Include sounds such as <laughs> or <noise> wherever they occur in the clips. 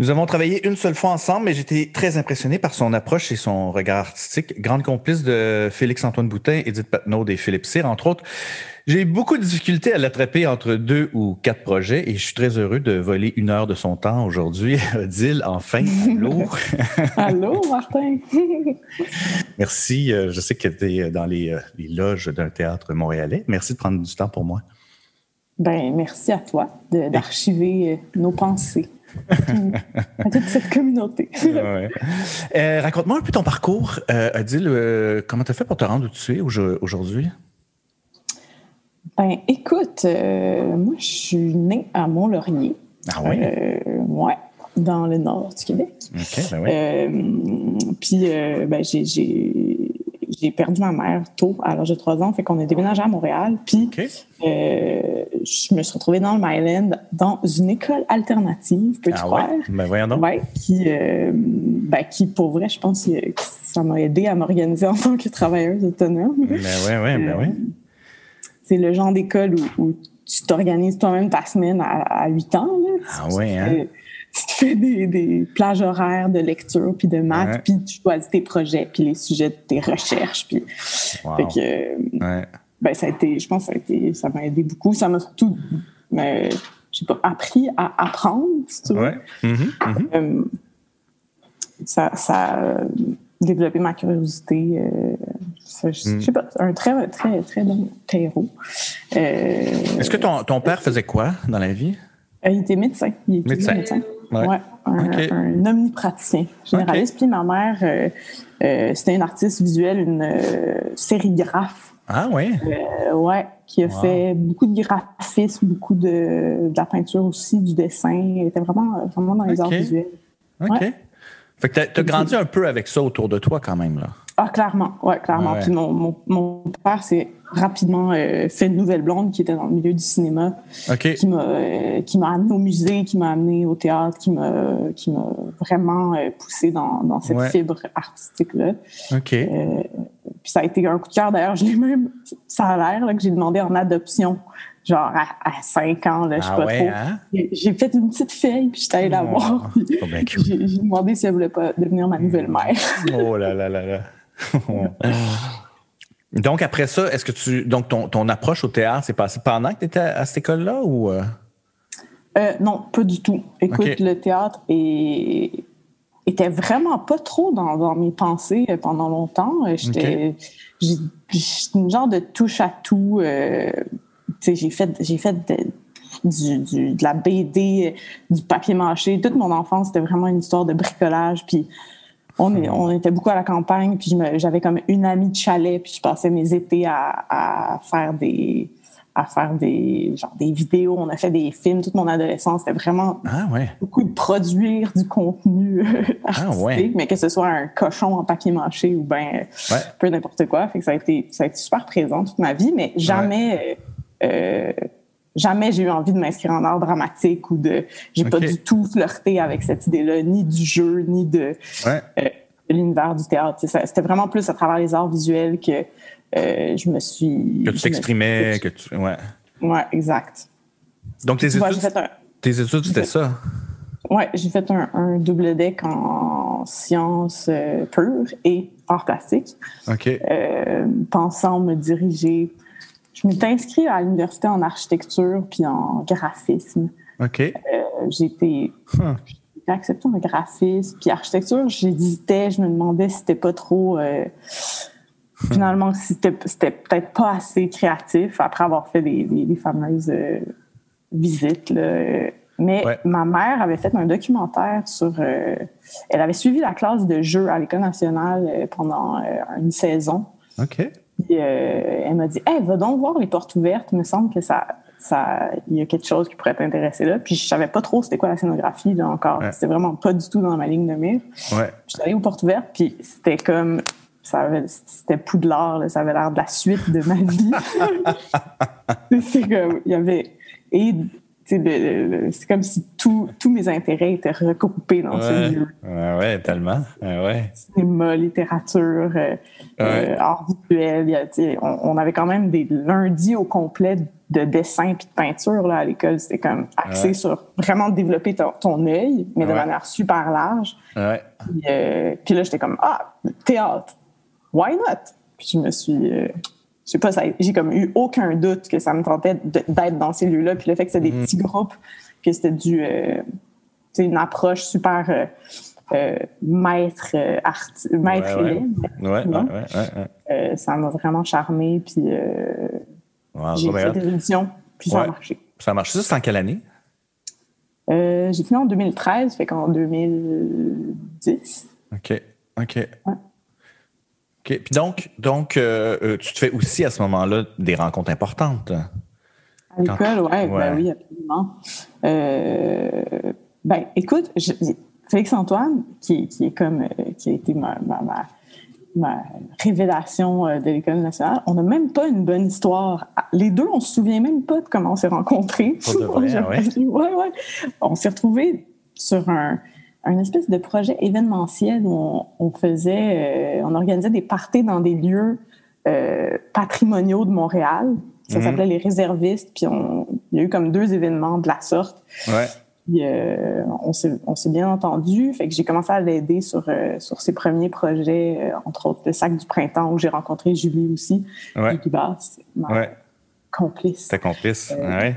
Nous avons travaillé une seule fois ensemble, mais j'étais très impressionné par son approche et son regard artistique. Grande complice de Félix-Antoine Boutin, Edith Patnaud et Philippe Cyr, entre autres. J'ai eu beaucoup de difficultés à l'attraper entre deux ou quatre projets et je suis très heureux de voler une heure de son temps aujourd'hui. <laughs> Odile, enfin, allô? <laughs> allô, Martin? <laughs> Merci. Euh, je sais que tu es dans les, euh, les loges d'un théâtre montréalais. Merci de prendre du temps pour moi. Ben, merci à toi d'archiver euh, nos pensées à toute cette communauté. Euh, raconte-moi un peu ton parcours. Euh, Adil, euh, comment tu as fait pour te rendre où tu es aujourd'hui? Ben, écoute, moi, je suis née à Mont-Laurier. Ah oui? ouais, dans le nord du Québec. OK, ben oui. Puis, ben, j'ai j'ai perdu ma mère tôt, à l'âge de 3 ans, fait qu'on a déménagé à Montréal. Puis, euh, je me suis retrouvée dans le Myland, dans une école alternative, peux-tu ah croire? Ben voyons donc. Ouais, qui, euh, ben, qui, pour vrai, je pense que ça m'a aidé à m'organiser en tant que travailleuse autonome. Ben oui, oui, ben oui. Euh, c'est le genre d'école où, tu t'organises toi-même ta semaine à, 8 ans. Là. Ah oui, hein? Tu te fais des, plages horaires de lecture puis de maths, puis tu choisis tes projets puis les sujets de tes recherches. Puis, fait que, ben, ça a été, je pense que ça a été, ça m'a aidé beaucoup. Ça m'a surtout, je sais pas, appris à apprendre, si tu veux. Mm-hmm, mm-hmm. Euh, ça, ça a développé ma curiosité. Euh, je, mm. sais pas, un très, très, très bon terreau. Euh, Est-ce que ton, ton père faisait quoi dans la vie? il était médecin. Il était médecin. médecin. Ouais. un, omnipraticien généraliste. Puis ma mère, euh, euh, c'était une artiste visuelle, une euh, sérigraphe. Ah oui? ouais, qui a fait beaucoup de graphisme, beaucoup de, de, la peinture aussi, du dessin. Elle était vraiment, vraiment dans les arts visuels. OK. Fait que tu as grandi un peu avec ça autour de toi quand même, là. Ah, clairement, ouais, clairement. Puis mon, mon, mon père s'est rapidement euh, fait une nouvelle blonde qui était dans le milieu du cinéma, qui m'a euh, qui m'a amené au musée, qui m'a amené au théâtre, qui m'a qui m'a vraiment euh, poussé dans, dans cette fibre artistique là. Ok. puis ça a été un coup de cœur d'ailleurs. Je l'ai même, ça a l'air que j'ai demandé en adoption genre à, 5 ans, là, je sais ah pas trop. Hein? J'ai fait une petite fille, puis j'étais allée la oh, voir. J'ai demandé si elle voulait pas devenir ma nouvelle mère. oh là là là là. <laughs> donc, après ça, est-ce que tu. Donc, ton, ton approche au théâtre s'est passée pendant que tu étais à, cette école-là ou. Euh? Euh, non, pas du tout. Écoute, le théâtre est, était vraiment pas trop dans, dans mes pensées euh, pendant longtemps. J'étais une genre de touche à tout. j'ai fait, j'ai fait de, du, de la BD, du papier mâché. Toute mon enfance, c'était vraiment une histoire de bricolage. Puis on, est, on, était beaucoup à la campagne, puis j'avais comme une amie de chalet, puis je passais mes étés à, à, faire des à faire des genre des vidéos, on a fait des films toute mon adolescence, c'était vraiment ah ouais. beaucoup de produire du contenu euh, ah mais que ce soit un cochon en papier mâché ou ben peu n'importe quoi, fait que ça a été ça a été super présent toute ma vie, mais jamais euh, euh jamais j'ai eu envie de m'inscrire en art dramatique ou de. J'ai pas du tout flirté avec cette idée-là, ni du jeu, ni de, euh, l'univers du théâtre. C'était vraiment plus à travers les arts visuels que euh, je me suis. Que tu t'exprimais, que tu. Ouais. Ouais, exact. Donc, tes études, tes études, c'était ça? Oui, j'ai fait un, double deck en sciences euh, pures et arts plastiques. OK. pensant me diriger je m'étais inscrite à l'université en architecture puis en graphisme. OK. Euh, j'ai été acceptée en graphisme. Puis architecture, j'hésitais, je me demandais si c'était pas trop. Euh, finalement, si c'était, peut-être pas assez créatif après avoir fait des, fameuses euh, visites. Mais ma mère avait fait un documentaire sur. elle avait suivi la classe de jeu à l'École nationale pendant une saison. OK. Puis, euh, elle m'a dit Hey, va donc voir les portes ouvertes. Il me semble que ça, ça, il y a quelque chose qui pourrait t'intéresser là. Puis je savais pas trop c'était quoi la scénographie là encore. C'était vraiment pas du tout dans ma ligne de mire. Ouais. Je suis allée aux portes ouvertes, puis c'était comme ça c'était Poudlard, là, ça avait l'air de la suite de ma vie. <laughs> <laughs> c'est comme il y avait et c'est comme si tous mes intérêts étaient regroupés dans ce lieu. Ouais, ouais, tellement. Ouais. Cinéma, littérature, euh, euh, art visuel. on, avait quand même des lundis au complet de dessin et de peinture là, à l'école. C'était comme axé sur vraiment développer ton, ton œil, mais de manière super large. Puis, euh, puis là, j'étais comme, ah, théâtre, why not? Puis je me suis je sais pas, j'ai comme eu aucun doute que ça me tentait d'être dans ces lieux-là. Puis le fait que c'était des mm. petits groupes, que c'était du, euh, une approche super euh, euh, maître, euh, maître ouais, ouais. ça m'a vraiment charmé. Puis j'ai fait des éditions, puis ça a marché. Ça a marché. Ça, c'est en quelle année? j'ai fini en 2013, fait qu'en 2010. OK. OK. Puis donc, donc euh, euh, tu te fais aussi à ce moment-là des rencontres importantes. À l'école, ouais, Ben oui, absolument. Euh, ben, écoute, Félix Antoine, qui, qui, est comme qui a été ma, ma, ma, révélation de l'École nationale, on n'a même pas une bonne histoire. Les deux, on se souvient même pas de comment on s'est rencontrés. de vrai, <laughs> ouais. ouais, ouais. On s'est retrouvés sur un, un espèce de projet événementiel où on, faisait, euh, on organisait des parties dans des lieux euh, patrimoniaux de Montréal. Ça mhm. s'appelait les réservistes. Puis on, il y a eu comme deux événements de la sorte. Ouais. Puis, euh, on s'est bien entendu. Fait que j'ai commencé à l'aider sur, sur ses premiers projets, entre autres le Sac du Printemps, où j'ai rencontré Julie aussi. Ouais. Julie Basse, ma ouais. complice. Ta complice, ouais.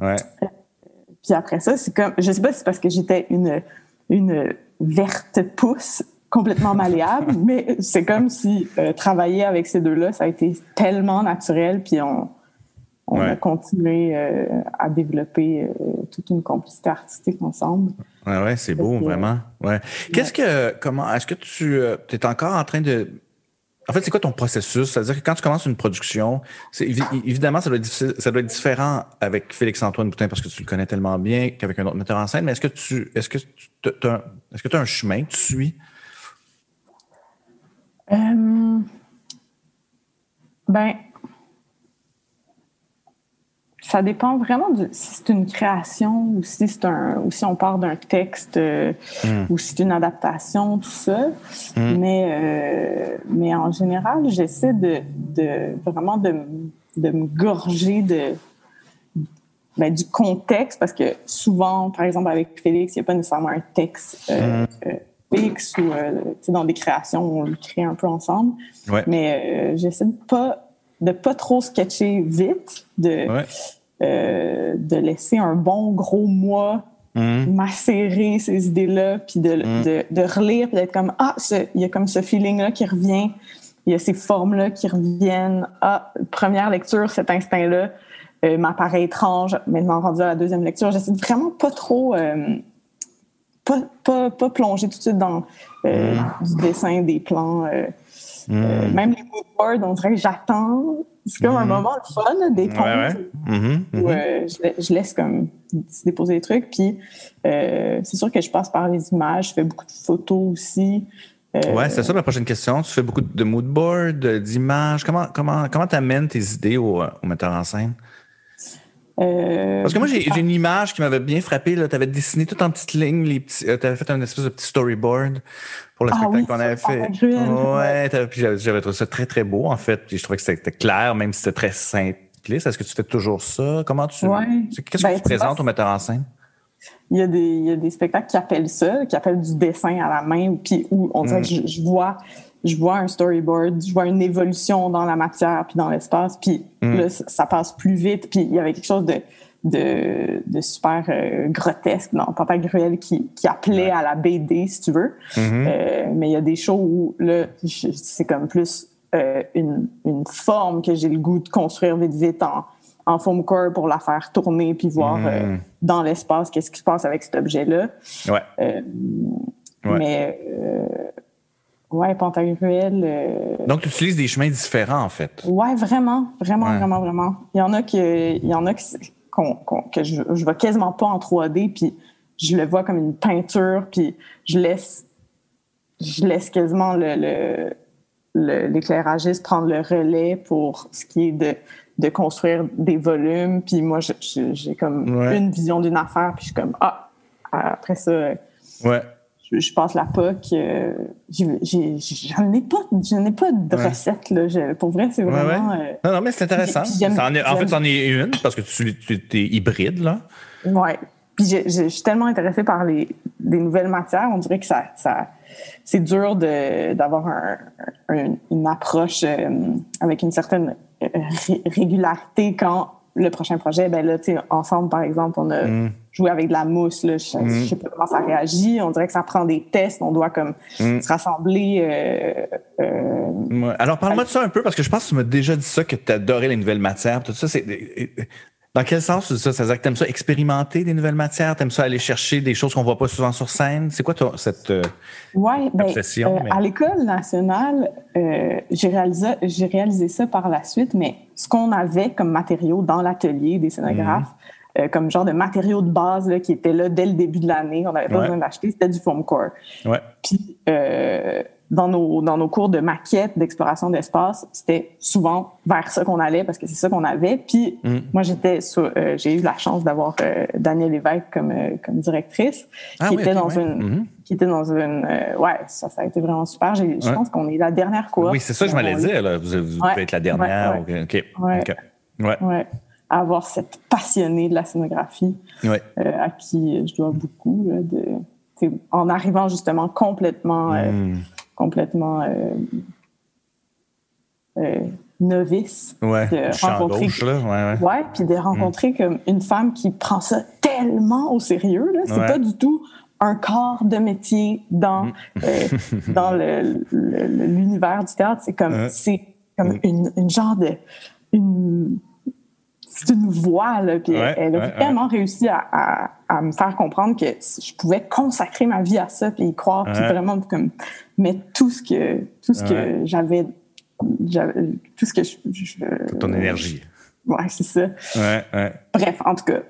Ouais. Puis après ça, c'est comme, je sais pas si c'est parce que j'étais une, une verte pousse complètement malléable, <laughs> mais c'est comme si euh, travailler avec ces deux-là, ça a été tellement naturel, puis on, on a continué euh, à développer euh, toute une complicité artistique ensemble. Ouais, ouais, c'est beau, vraiment. Ouais. Qu'est-ce que, comment, est-ce que tu es encore en train de en fait, c'est quoi ton processus? C'est-à-dire que quand tu commences une production, évidemment, ça doit, être différent avec Félix-Antoine Boutin parce que tu le connais tellement bien qu'avec un autre metteur en scène, mais est-ce que tu est-ce que tu as, est-ce que as un chemin? Que tu suis? Euh, ben, ça dépend vraiment de si c'est une création ou si c'est un ou si on part d'un texte euh, hmm. ou si c'est une adaptation tout ça hmm. mais euh, mais en général j'essaie de, de vraiment de, de me gorger de ben, du contexte parce que souvent par exemple avec Félix il n'y a pas nécessairement un texte euh, hmm. fixe ou dans des créations on le crée un peu ensemble mais j'essaie de pas de pas trop sketcher vite de euh, de laisser un bon gros mois mmh. macérer ces idées-là, puis de, mmh. de, de, relire, puis d'être comme Ah, il y a comme ce feeling-là qui revient, il y a ces formes-là qui reviennent. Ah, première lecture, cet instinct-là euh, m'apparaît étrange, maintenant rendu à la deuxième lecture. J'essaie vraiment pas trop. Euh, pas, pas, pas, plonger tout de suite dans mmh. du dessin, des plans. même les mood boards, on dirait que j'attends c'est comme un mm-hmm. moment de fun, des ponts. Mm-hmm. Où, mm-hmm. euh, je, laisse comme se déposer des trucs. Puis euh, c'est sûr que je passe par les images. Je fais beaucoup de photos aussi. Euh, ouais, c'est ça ma prochaine question. Tu fais beaucoup de mood board, d'images. Comment comment comment t'amènes tes idées au, au metteur en scène? Euh, Parce que moi, j'ai une image qui m'avait bien frappé. Tu avais dessiné tout en petites lignes. Tu avais fait un espèce de petit storyboard pour le ah spectacle qu'on avait fait. Ouais, puis j'avais trouvé ça très, très beau, en fait. Puis je trouvais que c'était clair, même si c'était très simpliste. Est-ce que tu fais toujours ça? Comment tu. Ouais. Qu'est-ce que ben, tu présentes au metteur en scène? Il y, a des, il y a des spectacles qui appellent ça, qui appellent du dessin à la main, puis où on dirait que mm. je, vois je vois un storyboard, je vois une évolution dans la matière puis dans l'espace, puis mm. là, ça passe plus vite, puis il y avait quelque chose de de, de super euh, grotesque dans Papa Gruel qui, qui appelait à la BD, si tu veux. Mm-hmm. Euh, mais il y a des shows où là, c'est comme plus euh, une, une, forme que j'ai le goût de construire vite vite en, en foam core pour la faire tourner puis voir mm-hmm. dans l'espace qu'est-ce qui se passe avec cet objet-là. Ouais. Mais Ouais, Pantagruel. Euh, Donc, tu utilises des chemins différents, en fait. Ouais, vraiment, vraiment, vraiment, vraiment. Il y en a que, il y en a que, que je, je vois quasiment pas en 3D, puis je le vois comme une peinture, puis je laisse, je laisse quasiment le, l'éclairagiste prendre le relais pour ce qui est de, de construire des volumes. Puis moi, j'ai comme une vision d'une affaire, puis je suis comme, ah, après ça, ouais je, passe la POC. Euh, j'en ai pas, ai pas de recette là. pour vrai, c'est vraiment. Euh, non, non, mais c'est intéressant. en, fait, c'en est une parce que tu, es hybride là. Ouais. Puis je, suis tellement intéressée par les, nouvelles matières. On dirait que ça, ça c'est dur d'avoir une approche euh, avec une certaine régularité quand le prochain projet, ben là, tu sais, ensemble, par exemple, on a mm. Joué avec de la mousse. Là, je, mm. sais pas comment ça réagit. On dirait que ça prend des tests. On doit comme mm. se rassembler. Euh, euh, Alors, parle-moi de ça un peu, parce que je pense que tu m'as déjà dit ça, que tu adorais les nouvelles matières. Tout ça, c'est dans quel sens ça? Ça? Veut dire que tu aimes ça expérimenter des nouvelles matières? Tu aimes ça aller chercher des choses qu'on voit pas souvent sur scène? C'est quoi toi, cette euh, ouais, ben? Euh, à l'École nationale, euh, j'ai réalisé, réalisé ça par la suite, mais ce qu'on avait comme matériaux dans l'atelier des scénographes, mhm. comme genre de matériaux de base là, qui étaient là dès le début de l'année, on n'avait pas besoin d'acheter, c'était du foam core. Ouais. Puis dans nos, dans nos cours de maquette, d'exploration d'espace, c'était souvent vers ça qu'on allait parce que c'est ça qu'on avait. Puis mm. moi, j'étais euh, j'ai eu la chance d'avoir euh, Danielle Lévesque comme, euh, comme directrice, ah qui, était dans une, mm-hmm. qui était dans une, ouais, ça, ça a été vraiment super. Je pense qu'on est la dernière cour. Oui, c'est ça que je m'allais dire. Là. Vous, vous pouvez être la dernière. OK. Ouais. Avoir cette passionnée de la scénographie à qui je dois beaucoup de, en arrivant justement complètement mm complètement euh, euh, novice. Ouais, de rencontrer, gauche, là. Ouais, ouais. puis de rencontrer comme une femme qui prend ça tellement au sérieux. Là. C'est pas du tout un corps de métier dans, mm. euh, dans l'univers du théâtre. C'est comme, c'est comme mm. une, une, genre de... Une, c'est une voix, là, puis elle, a vraiment réussi à, à, me faire comprendre que je pouvais consacrer ma vie à ça, puis y croire, puis vraiment comme mettre tout ce que tout ce que j'avais, tout ce que je, ton énergie. Ouais, c'est ça. Ouais, ouais. Bref, en tout cas,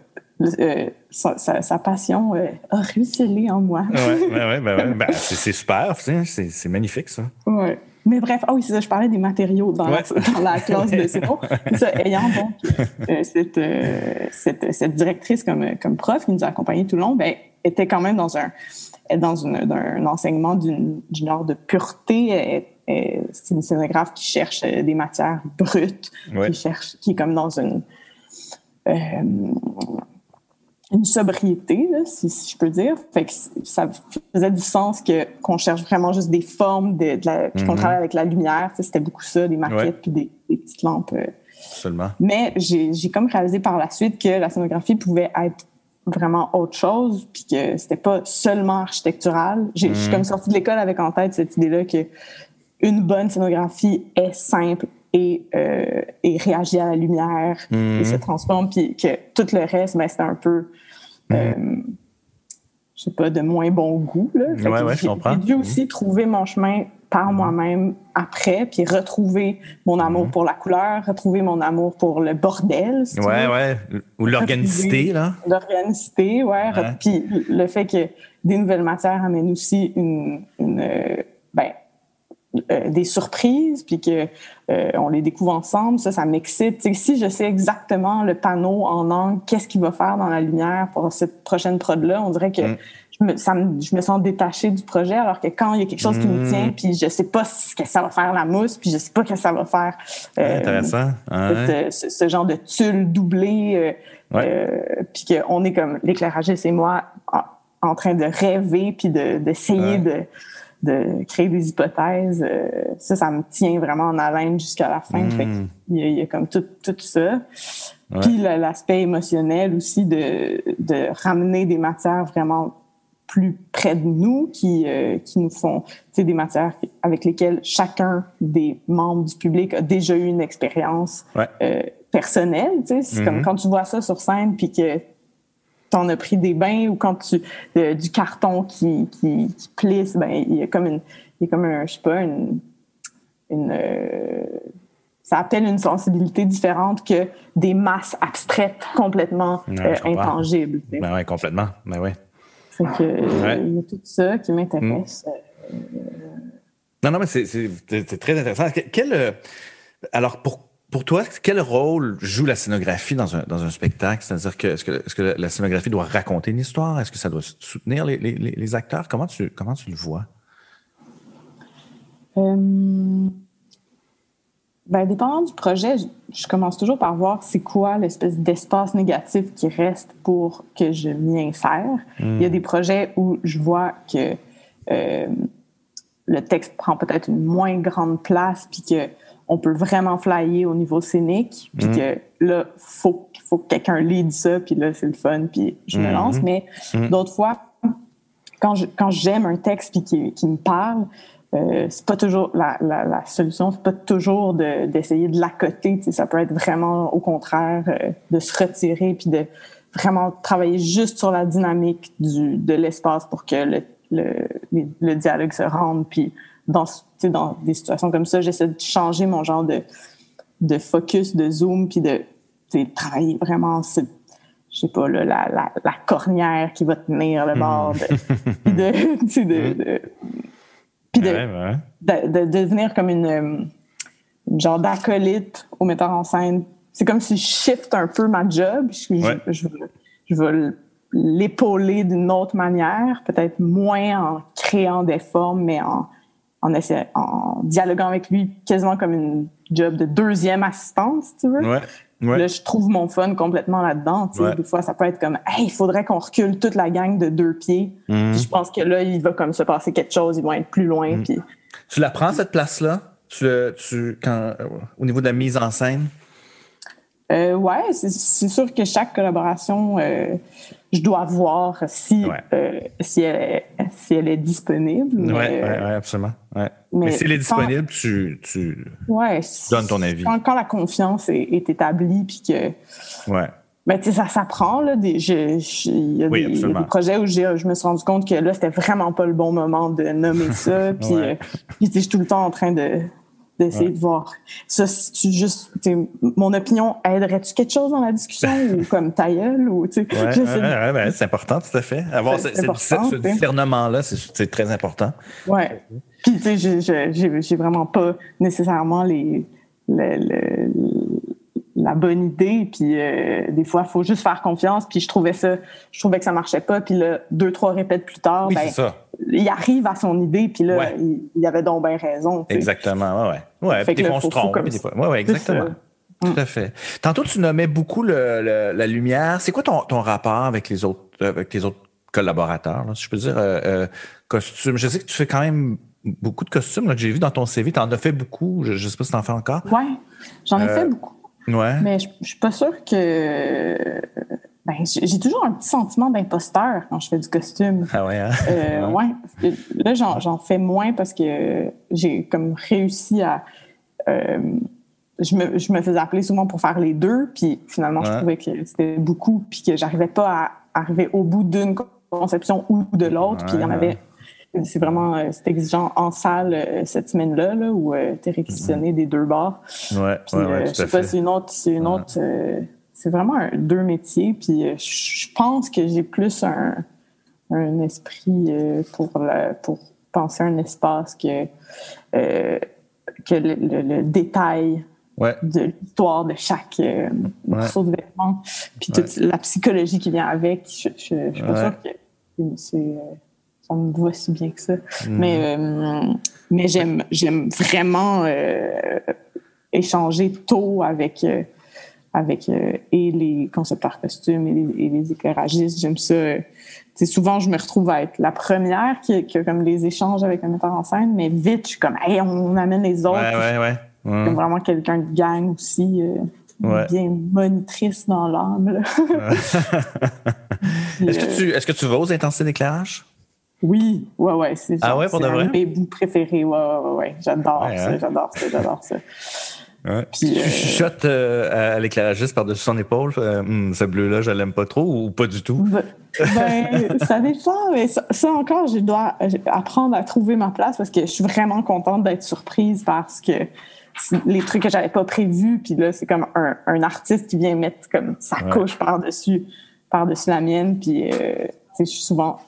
euh, sa, passion euh, a ruisselé en moi. ouais, ouais, ouais, ben, <laughs> ben c'est super, c'est magnifique ça. Ouais. Mais bref, ah oui, c'est ça, je parlais des matériaux dans, la, dans la, classe de <laughs> Céro. ça, ayant donc euh, cette, cette, cette, directrice comme, comme prof qui nous a accompagnés tout le long, ben, était quand même dans un, dans une, un enseignement d'une genre de pureté. C'est une scénographe qui cherche des matières brutes, qui cherche, qui est comme dans une une sobriété, si, je peux dire. Fait que ça faisait du sens que qu'on cherche vraiment juste des formes, de, puis qu'on mhm. travaille avec la lumière. C'était beaucoup ça, des maquettes puis des, petites lampes. Seulement. Mais j'ai comme réalisé par la suite que la scénographie pouvait être vraiment autre chose, puis que c'était pas seulement architectural. Je suis mhm. comme sortie de l'école avec en tête cette idée-là que une bonne scénographie est simple, et, euh, et réagit à la lumière et mhm. se transforme, puis que tout le reste, ben, c'est un peu, mhm. euh, je sais pas, de moins bon goût. Là. Ouais, ouais, j'ai dû aussi mhm. trouver mon chemin par moi-même après, puis retrouver mon amour pour la couleur, retrouver mon amour pour le bordel. Si ouais, ouais. Ou l'organicité, là. L'organicité, ouais. Puis le fait que des nouvelles matières amènent aussi une, une euh, ben, euh, des surprises, puis que euh, on les découvre ensemble, ça, ça m'excite. Si je sais exactement le panneau en angle, qu'est-ce qu'il va faire dans la lumière pour cette prochaine prod-là, on dirait que mm. je, me, ça je me sens détachée du projet, alors que quand il y a quelque chose qui me mm. tient, puis je sais pas ce que ça va faire la mousse, puis je sais pas ce que ça va faire. Euh, intéressant. ce, genre de tulle doublé, puis qu'on est comme l'éclairagiste et moi en, train de rêver, puis d'essayer de de créer des hypothèses. Euh, ça, ça me tient vraiment en haleine jusqu'à la fin. Hmm. il, y a, comme tout, tout ça. Puis l'aspect émotionnel aussi de, de ramener des matières vraiment plus près de nous, qui, euh, qui nous font, des matières avec lesquelles chacun des membres du public a déjà eu une expérience euh, personnelle. C'est comme hmm. quand tu vois ça sur scène, puis que t'en as pris des bains ou quand tu du carton qui, qui, plisse, ben il y a comme une il y a comme un, je sais pas, une, une ça appelle une sensibilité différente que des masses abstraites complètement intangibles. Ben oui, complètement. Ben oui. Fait que, il y a tout ça qui m'intéresse. Mm. Non, non, mais c'est très intéressant. Quel, alors, pour pour toi, quel rôle joue la scénographie dans un, dans un spectacle? C'est-à-dire que est-ce, que est-ce que la scénographie doit raconter une histoire? Est-ce que ça doit soutenir les, les, les acteurs? Comment tu, comment tu le vois? Euh, ben, dépendant du projet, je, commence toujours par voir c'est quoi l'espèce d'espace négatif qui reste pour que je m'y insère. Il y a hmm. des projets où je vois que euh, le texte prend peut-être une moins grande place, puis que on peut vraiment flyer au niveau scénique, puis mhm. que là, faut, faut que quelqu'un lead ça, puis là, c'est le fun, puis je me mhm. lance. Mais mhm. d'autres fois, quand, quand j'aime un texte puis qui, qui me parle, euh, c'est pas toujours la, la, la solution, c'est pas toujours d'essayer de, de l'accoter. Ça peut être vraiment au contraire euh, de se retirer puis de vraiment travailler juste sur la dynamique du, de l'espace pour que le, le, le, dialogue se rende puis dans, dans des situations comme ça, j'essaie de changer mon genre de, de focus, de zoom, puis de travailler vraiment je sais pas, la, la, la, cornière qui va tenir le bord. De, de, <laughs> de, puis de, devenir comme une, genre d'acolyte au metteur en scène. C'est comme si je shift un peu ma job. Je, je, je vais l'épauler d'une autre manière, peut-être moins en créant des formes, mais en en, en dialoguant avec lui quasiment comme une job de deuxième assistante, si tu veux. Ouais. Là, je trouve mon fun complètement là-dedans. Des fois, ça peut être comme, hey, il faudrait qu'on recule toute la gang de deux pieds. Mhm. je pense que là, il va comme se passer quelque chose, ils vont être plus loin. Mhm. Puis... Tu la prends, cette place-là? Tu, tu, quand, euh, au niveau de la mise en scène? Euh, ouais, c'est sûr que chaque collaboration, euh, je dois voir si, euh, si, elle est, si elle est disponible. Oui, ouais, ouais, absolument. Mais, si elle est disponible, tu, tu donnes ton avis. Quand, la confiance est, établie, puis que. Ouais. Ben, ça s'apprend. Il y a des, projets où je me suis rendu compte que là, c'était vraiment pas le bon moment de nommer ça. <laughs> puis, puis je suis tout le temps en train de, d'essayer de voir. Ça, si tu juste, mon opinion, aiderait-tu quelque chose dans la discussion ou comme ta gueule ou, tu sais. Ouais, ouais, c'est important, tout à fait. Avoir ce, ce discernement-là, c'est très important. Ouais. Puis, tu sais, j'ai vraiment pas nécessairement les, la bonne idée. Puis euh, des fois, il faut juste faire confiance. Puis je trouvais ça, je trouvais que ça marchait pas. Puis là, deux, trois répètes plus tard, ben, il arrive à son idée. Puis là, il, avait donc bien raison. Exactement, ouais, ouais. Ouais, puis on se trompe. Ouais, ouais, exactement. Tout à fait. Tantôt, tu nommais beaucoup le, la lumière. C'est quoi ton, ton, rapport avec les autres, avec tes autres collaborateurs, si je peux dire, euh, euh, costumes? Je sais que tu fais quand même beaucoup de costumes là, que j'ai vu dans ton CV. Tu en as fait beaucoup. Je ne sais pas si tu en fais encore. Oui, j'en ai fait beaucoup. Mais je, ne suis pas sûre que. Ben, j'ai toujours un petit sentiment d'imposteur quand je fais du costume. Ah ouais, hein? euh, <laughs> ouais. Là, j'en fais moins parce que j'ai comme réussi à. Euh, je, me, je me faisais appeler souvent pour faire les deux, puis finalement, je trouvais que c'était beaucoup, puis que j'arrivais pas à arriver au bout d'une conception ou de l'autre, puis il y en avait c'est vraiment euh, c'est exigeant en salle euh, cette semaine-là, là, où euh, tu es réquisitionné des deux bars. Ouais, puis, ouais, je sais pas, c'est une autre, c'est une autre, c'est vraiment deux métiers. Puis je pense que j'ai plus un, un esprit pour la, pour penser un espace que que le, détail de l'histoire de chaque morceau de vêtement, puis toute la psychologie qui vient avec. Je, je, suis pas sûre que c'est on me voit si bien que ça. Mhm. Mais, euh, mais j'aime, j'aime vraiment euh, échanger tôt avec, euh, avec et les concepteurs costumes et les, et les éclairagistes. J'aime ça. souvent, je me retrouve à être la première qui, qui, a comme les échanges avec un metteur en scène, mais vite, je suis comme, hey, on amène les autres. Ouais, ouais, ouais. Comme vraiment quelqu'un de gang aussi. bien monitrice dans l'âme. <laughs> est-ce, que tu, est-ce que tu vas aux intensités d'éclairage? Oui, ouais, ouais. C'est ah ouais, pour de vrai? mes bouts préférés. Ouais, ouais, ouais. J'adore ça, hein? j'adore ça, j'adore ça. Tu euh, chuchotes euh, à l'éclairagiste par-dessus son épaule, hum, ce bleu-là, je l'aime pas trop ou pas du tout? Ben, ben ça dépend, mais ça, encore, je dois apprendre à trouver ma place parce que je suis vraiment contente d'être surprise parce que les trucs que j'avais pas prévus, puis là, c'est comme un, artiste qui vient mettre comme sa couche par-dessus par-dessus la mienne, puis je suis souvent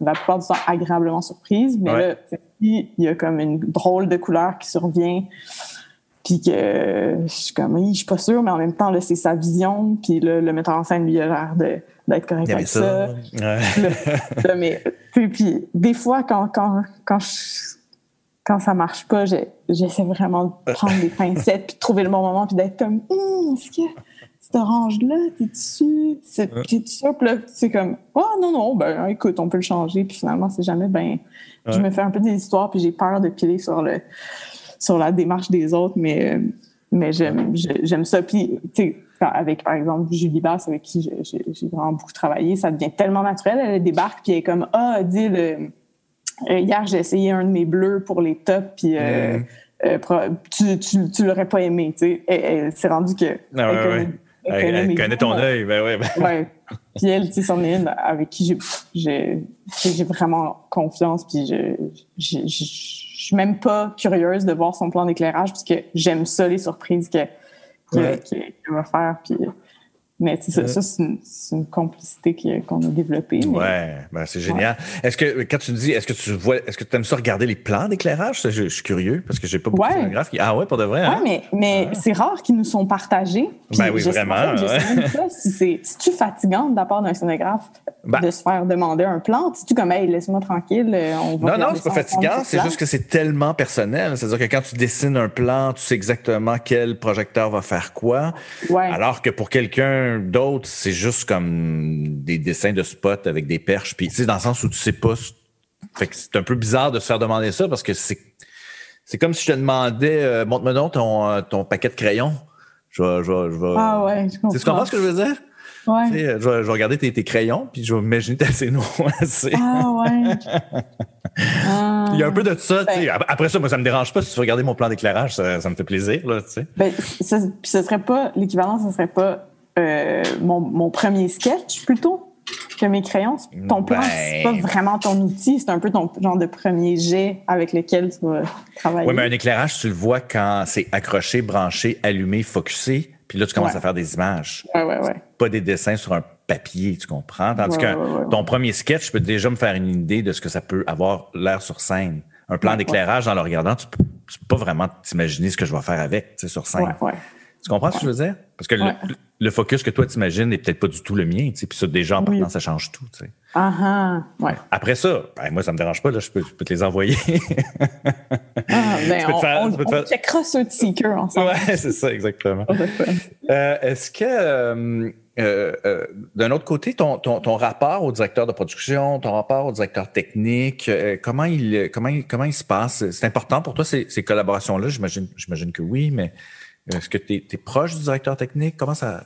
la plupart du temps agréablement surprise, mais là, il y a comme une drôle de couleur qui survient puis que je suis comme, je suis pas sûre, mais en même temps, c'est sa vision. Puis le metteur en scène, lui, a l'air d'être correct avec ça. ça. <laughs> mais, puis, des fois, quand, quand, quand, je, quand ça marche pas, j'essaie vraiment de prendre des pincettes, puis de trouver le bon moment, puis d'être comme, hum, est-ce que cet orange-là, t'es dessus? T'es sûr? Puis là, c'est comme, oh non, non, ben écoute, on peut le changer. Puis finalement, c'est jamais, ben, je me fais un peu des histoires, puis j'ai peur de piler sur le sur la démarche des autres, mais, mais j'aime, j'aime ça. Puis, tu sais, avec, par exemple, Julie Basse, avec qui j'ai vraiment beaucoup travaillé, ça devient tellement naturel. Elle débarque, puis elle est comme, ah, dis, le, euh, hier, j'ai essayé un de mes bleus pour les tops, puis euh, euh, tu, tu, tu l'aurais pas aimé, tu sais. C'est rendu que... Ah, ouais, elle, connaît, ton œil, ben ouais. Ben. ouais. Puis elle, tu sais, c'en est une avec qui j'ai vraiment confiance, puis je, je, je suis même pas curieuse de voir son plan d'éclairage parce que j'aime ça, les surprises qu'elle va faire. Puis mais ça, ça c'est une, complicité qu'on a développée. Ouais, ben c'est génial. Est-ce que quand tu dis, est-ce que tu vois, est-ce que tu aimes ça regarder les plans d'éclairage? Je, je, suis curieux parce que j'ai pas beaucoup de photographes qui. Ah ouais, pour de vrai. Hein? mais, mais c'est rare qu'ils nous sont partagés. ben oui, vraiment. Si c'est tu fatigant de la part d'un scénographe ben de se faire demander un plan? Tu comme, hey, laisse-moi tranquille. Euh, on va non, non, c'est pas fatigant. C'est juste que c'est tellement personnel. C'est-à-dire que quand tu dessines un plan, tu sais exactement quel projecteur va faire quoi. Ouais. Alors que pour quelqu'un d'autres, c'est juste comme des dessins de spots avec des perches. Puis, tu sais, dans le sens où tu sais pas. Fait que c'est un peu bizarre de se faire demander ça parce que c'est c'est comme si je te demandais, euh, montre-moi donc ton, euh, ton paquet de crayons. Je vais, je je Ah ouais, je comprends. Tu comprends ce que je veux dire? Ouais. Tu sais, je, vais, je vais regarder tes, tes, crayons, puis je vais m'imaginer tes assez <laughs> Ah ouais. <laughs> Il y a un peu de ça. Ben, après ça, moi, ça me dérange pas. Si tu veux regarder mon plan d'éclairage, ça, ça, me fait plaisir. Là, tu sais. Ben, ça, ce serait pas, l'équivalent, ce serait pas euh, mon, mon, premier sketch plutôt que mes crayons. Ton plan, c'est pas ben. vraiment ton outil, c'est un peu ton genre de premier jet avec lequel tu vas travailler. Oui, mais un éclairage, tu le vois quand c'est accroché, branché, allumé, focusé, puis là, tu commences à faire des images. Ouais, ouais, ouais. Pas des dessins sur un papier, tu comprends? Tandis que ton premier sketch, je peux déjà me faire une idée de ce que ça peut avoir l'air sur scène. Un plan d'éclairage, en le regardant, tu peux, peux pas vraiment t'imaginer ce que je vais faire avec, tu sais, sur scène. Tu comprends ce que je veux dire? Parce que le, focus que toi t'imagines n'est peut-être pas du tout le mien, tu sais. Puis ça, déjà, en partant, ça change tout, tu. Ah, ah ouais. Après ça, ben, moi, ça me dérange pas, là, je peux, te les envoyer. ah, <laughs> ben, on, faire, on, on checkera ceux de Seeker ensemble. Ouais, <laughs> c'est ça, exactement. euh, Est-ce que, euh, euh, euh, d'un autre côté, ton, ton, ton, rapport au directeur de production, ton rapport au directeur technique, euh, comment, il, comment, il, comment il se passe? C'est important pour toi, ces, ces collaborations-là? J'imagine que oui, mais est-ce que tu es, proche du directeur technique? Comment ça.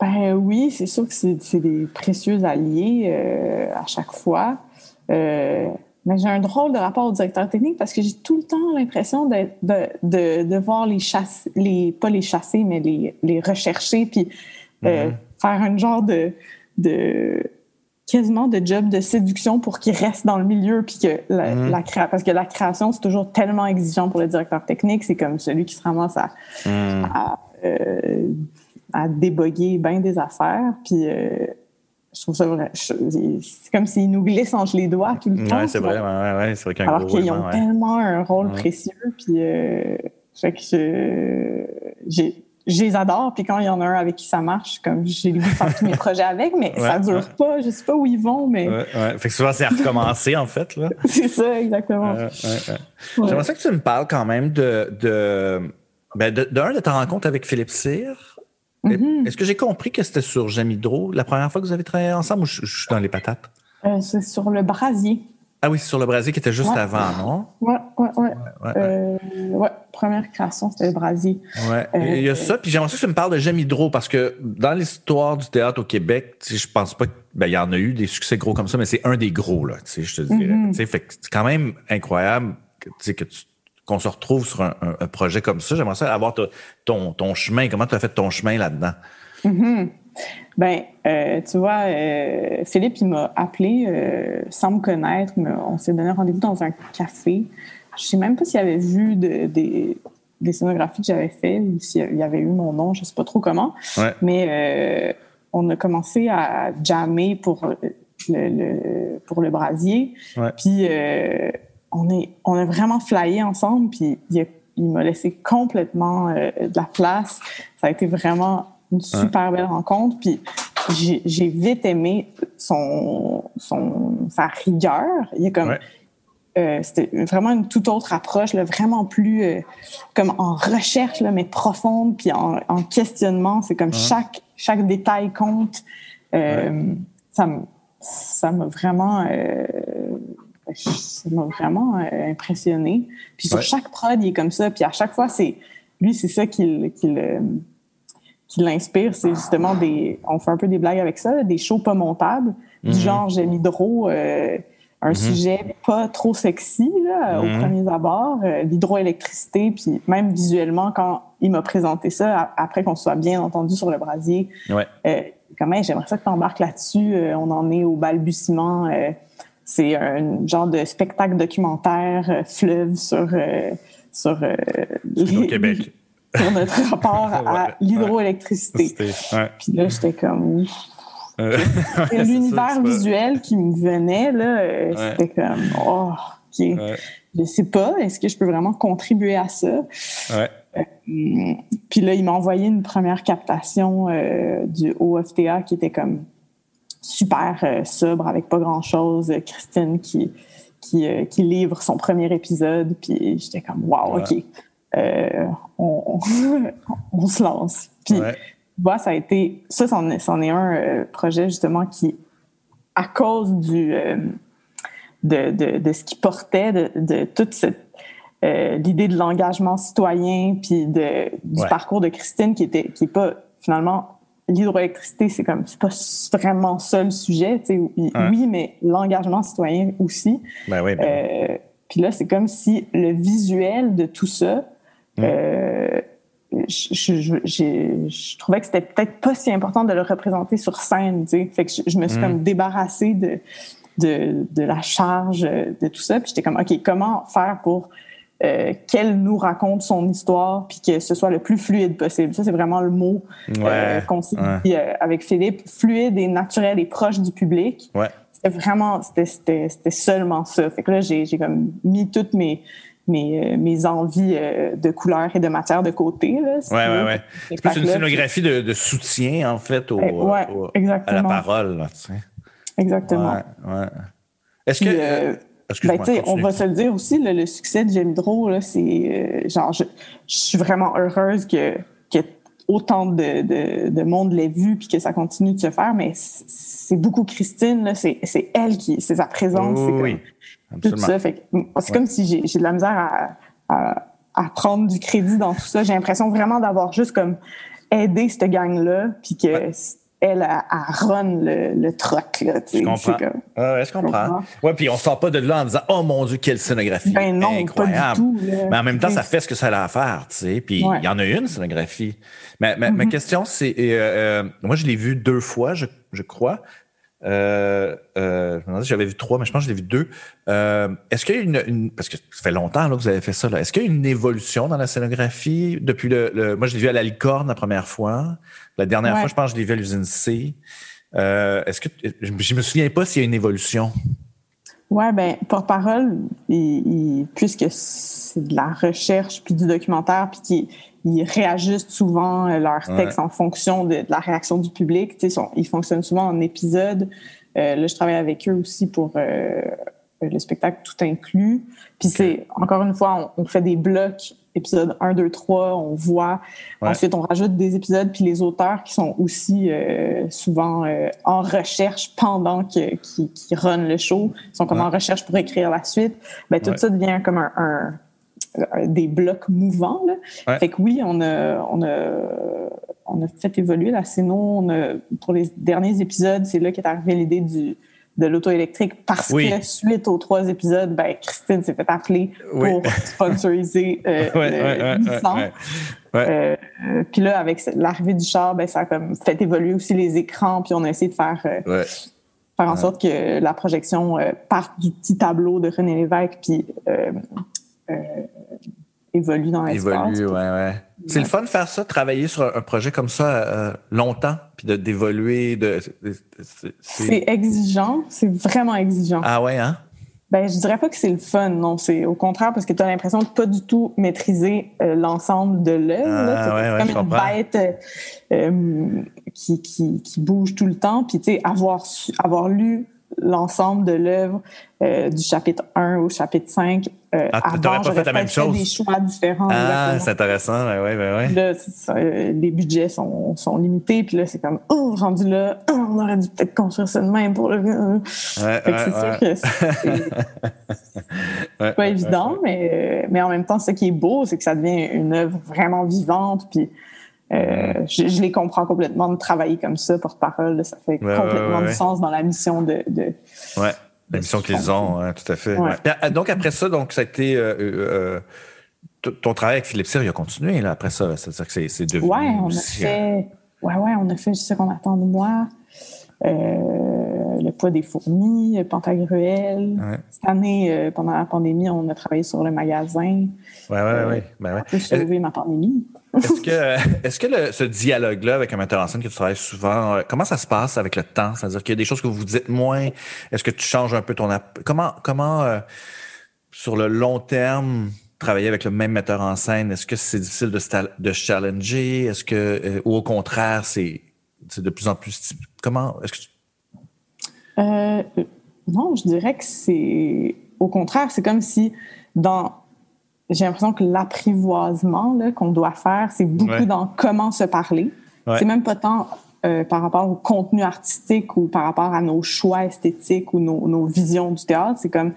Ben oui, c'est sûr que c'est des précieux alliés euh, à chaque fois. Euh, mais j'ai un drôle de rapport au directeur technique parce que j'ai tout le temps l'impression de, de, de, voir les chasser, les, pas les chasser, mais les, les rechercher, puis euh, mm-hmm. faire un genre de, de quasiment de job de séduction pour qu'il reste dans le milieu puis que la, mm. parce que la création c'est toujours tellement exigeant pour le directeur technique c'est comme celui qui se ramasse à, mm. euh, à, déboguer bien des affaires puis euh, je trouve ça vrai c'est comme s'il nous glisse entre les doigts tout le temps ouais, c'est vrai ouais, ouais, c'est vrai alors qu'ils ont tellement un rôle précieux puis euh, fait que j'ai je les adore. Puis quand il y en a un avec qui ça marche, comme j'ai le faire tous mes projets avec, mais ça dure pas. Je sais pas où ils vont, mais. Ouais, ouais. Fait que souvent, c'est à recommencer, en fait. là. <laughs> c'est ça, exactement. J'aimerais ça que tu me parles quand même de. de ben de, de, de ta rencontre avec Philippe Cyr. Mm-hmm. Est-ce que j'ai compris que c'était sur Jamidro la première fois que vous avez travaillé ensemble ou je, je suis dans les patates? Euh, c'est sur le brasier. Ah oui, c'est sur le brasier qui était juste avant, non? Oui, oui, oui. Ouais, ouais, première création, c'était le brasier. Ouais. Il y a ça, puis j'aimerais que tu me parles de J'aime Hydro, parce que dans l'histoire du théâtre au Québec, je pense pas ben, il y en a eu des succès gros comme ça, mais c'est un des gros, là, je te dirais. Mm-hmm. Fait c'est quand même incroyable que, que tu qu'on se retrouve sur un, projet comme ça. J'aimerais ça avoir ton, ton chemin. Comment tu as fait ton chemin là-dedans? Mm-hmm. Ben, euh, tu vois, euh, Philippe, il m'a appelé euh, sans me connaître. Mais on s'est donné rendez-vous dans un café. Je sais même pas s'il avait vu des, scénographies que j'avais fait ou s'il y avait eu mon nom, je sais pas trop comment. Mais on a commencé à jammer pour le, pour le brasier. Puis on, est, on a vraiment flyé ensemble. Puis il, il m'a laissé complètement de la place. Ça a été vraiment une super belle rencontre. Puis j'ai vite aimé son, son, sa rigueur. Il est comme. Euh, c'était vraiment une toute autre approche, là, vraiment plus euh, comme en recherche, là, mais profonde, puis en, en questionnement. C'est comme chaque, chaque détail compte. Euh, ça Ça m'a vraiment. ça m'a vraiment impressionné. Puis sur chaque prod, il est comme ça. Puis à chaque fois, c'est lui, c'est ça qu'il qui l'inspire, c'est justement des. On fait un peu des blagues avec ça, des shows pas montables, du mhm. genre j'ai l'hydro, euh, un mhm. sujet pas trop sexy là, au premier abord, euh, l'hydroélectricité, puis même visuellement, quand il m'a présenté ça, après qu'on soit bien entendu sur le brasier, ouais. euh, comme j'aimerais ça que tu embarques là-dessus, euh, on en est au balbutiement. c'est un genre de spectacle documentaire fleuve sur. sur, au Québec sur notre rapport <laughs> à l'hydroélectricité. Puis là, j'étais comme... Euh, <laughs> l'univers visuel qui me venait, là, euh, c'était comme, oh, OK, je sais pas, est-ce que je peux vraiment contribuer à ça? Euh, puis là, il m'a envoyé une première captation du OFTA qui était comme super sobre, avec pas grand-chose. Christine qui, qui, qui, livre son premier épisode, puis j'étais comme, wow, OK. Euh, on, <laughs> on, se lance. Puis, ça a été, ça, c'en est, est, un euh, projet justement qui, à cause du, euh, de, de, de, ce qui portait, de, de toute cette l'idée de l'engagement citoyen, puis de, du parcours de Christine, qui était qui est pas finalement l'hydroélectricité, c'est comme c'est pas vraiment ça le sujet, tu sais, oui, mais l'engagement citoyen aussi. Ben oui, ben puis là, c'est comme si le visuel de tout ça Mm. Euh, je, je, trouvais que c'était peut-être pas si important de le représenter sur scène, tu sais. Fait que je, me suis mm. comme débarrassée de, de, de, la charge de tout ça. Puis j'étais comme, OK, comment faire pour euh, qu'elle nous raconte son histoire puis que ce soit le plus fluide possible? Ça, c'est vraiment le mot euh, qu'on s'est dit euh, avec Philippe. Fluide et naturel et proche du public. Ouais. C'était vraiment, c'était seulement ça. Fait que là, j'ai comme mis toutes mes mes, euh, mes envies euh, de couleurs et de matière de côté. Oui, oui, oui. C'est plus une scénographie de, de, soutien, en fait, au, ouais, exactement. à la parole. Là, exactement. Ouais, Est-ce que. Euh, ben, on va se le dire aussi, le succès de Gemidro, c'est genre, je, je, suis vraiment heureuse que, que autant de, de, de monde l'ait vu puis que ça continue de se faire, mais c'est beaucoup Christine, c'est elle qui, c'est sa présence. oui, c'est comme si j'ai de la misère à, à, prendre du crédit dans tout ça. J'ai l'impression vraiment d'avoir juste comme aidé cette gang-là, puis que elle, a, run le, le troc. Là, je comprends. Comme, ouais, je comprends. Ouais, puis on sort pas de là en disant Oh mon Dieu, quelle scénographie ben non, incroyable. Pas du tout, Mais en même temps, ça fait ce que ça a à faire, tu sais. Puis il y en a une scénographie. Mais, Ma mm-hmm. question, c'est euh, euh, moi, je l'ai vue deux fois, je, je crois. Euh, euh, je me si j'avais vu trois, mais je pense que je l'ai vu deux. Euh, est-ce qu'il y a une, une, Parce que ça fait longtemps là, que vous avez fait ça. Est-ce qu'il y a une évolution dans la scénographie depuis le. moi, je l'ai vu à la licorne la première fois. La dernière fois, je pense que je l'ai vu à l'usine C. Euh, est-ce que. Je me souviens pas s'il y a une évolution. Oui, ben porte-parole, puisque c'est de la recherche puis du documentaire, puis ils réajustent souvent euh, leur texte en fonction de, la réaction du public. ils fonctionnent souvent en épisodes. Euh, là, je travaille avec eux aussi pour euh, le spectacle tout inclus. Puis c'est, encore une fois, on, fait des blocs, épisode 1, 2, 3, on voit. Ensuite, on rajoute des épisodes, puis les auteurs qui sont aussi souvent en recherche pendant qu'ils qui, qui run le show, sont comme en recherche pour écrire la suite. Ben, tout ça devient comme un euh, des blocs mouvants. Là. Fait que oui, on a, on a, on a fait évoluer la scéno. On a, pour les derniers épisodes, c'est là qu'est arrivée l'idée du, de l'auto électrique parce que suite aux trois épisodes, ben, Christine s'est fait appeler pour <laughs> sponsoriser euh, euh, puis là, avec l'arrivée du char, ben, ça a comme fait évoluer aussi les écrans, puis on a essayé de faire, euh, faire en sorte que la projection parte du petit tableau de René Lévesque, puis évolue dans l'espace. Évolue, ouais, ouais. C'est le fun de faire ça, travailler sur un projet comme ça euh, longtemps, puis d'évoluer. De, c'est exigeant, c'est vraiment exigeant. Ah ouais, hein? Ben, je dirais pas que c'est le fun, non. C'est au contraire parce que tu as l'impression de pas du tout maîtriser euh, l'ensemble de l'œuvre. Ah, c'est comme une bête euh, qui, qui, qui, bouge tout le temps. Puis, tu sais, avoir, avoir lu l'ensemble de l'œuvre euh, du chapitre 1 au chapitre 5. Euh, ah, pas fait la même chose? des choix différents. Ah, c'est intéressant. Ouais, ouais, ouais. Là, euh, les budgets sont, sont, limités. Puis là, c'est comme, oh, rendu là, oh, on aurait dû peut-être construire ça de même pour le... Ouais, c'est sûr que c'est <laughs> pas évident, mais, mais en même temps, ce qui est beau, c'est que ça devient une œuvre vraiment vivante. Puis euh, je, les comprends complètement de travailler comme ça, porte-parole. Ça fait complètement du sens dans la mission de. de ouais, la mission qu'ils ont, hein, tout à fait. Euh, donc, après ça, donc, ça a été. Euh, ton travail avec Philippe Cyr, il a continué là, après ça. C'est-à-dire que c'est devenu. Ouais, on a fait. Ouais, ouais, on a fait ce qu'on attend de moi. le poids des fourmis, Pantagruel. Cette année, pendant la pandémie, on a travaillé sur le magasin. Oui, oui, oui. Ben ouais. Ma pandémie. Est-ce que, est-ce que ce dialogue-là avec un metteur en scène que tu travailles souvent, euh, comment ça se passe avec le temps? C'est-à-dire qu'il y a des choses que vous dites moins. Est-ce que tu changes un peu ton... Comment, comment euh, sur le long terme, travailler avec le même metteur en scène, est-ce que c'est difficile de, de challenger? Est-ce que, euh, ou au contraire, c'est, de plus en plus... Comment... Est-ce que non, je dirais que c'est... Au contraire, c'est comme si dans j'ai l'impression que l'apprivoisement qu'on doit faire, c'est beaucoup dans comment se parler. C'est même pas tant euh, par rapport au contenu artistique ou par rapport à nos choix esthétiques ou nos, nos visions du théâtre. C'est comme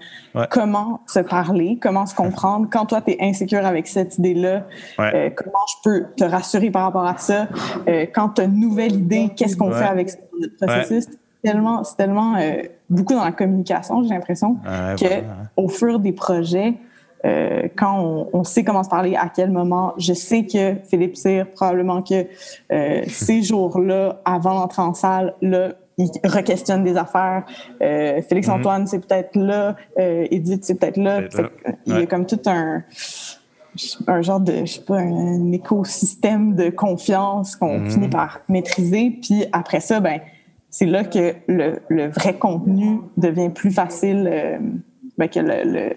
comment se parler, comment se comprendre. Quand toi, tu es insécure avec cette idée-là, euh, comment je peux te rassurer par rapport à ça? Euh, quand tu as une nouvelle idée, qu'est-ce qu'on fait avec notre processus? C'est tellement, tellement beaucoup dans la communication, j'ai l'impression, qu'au fur des projets, euh, quand on, sait comment se parler, à quel moment. Je sais que Philippe Cyr, probablement que euh, <laughs> ces jours-là, avant d'entrer en salle, là, il requestionne des affaires. Euh, Félix-Antoine, mhm. c'est peut-être là. Edith, c'est peut-être là. Il y a comme tout un un genre de, je sais pas, un écosystème de confiance qu'on mhm. finit par maîtriser. Puis après ça, ben, c'est là que le, le, vrai contenu devient plus facile, ben, que le, le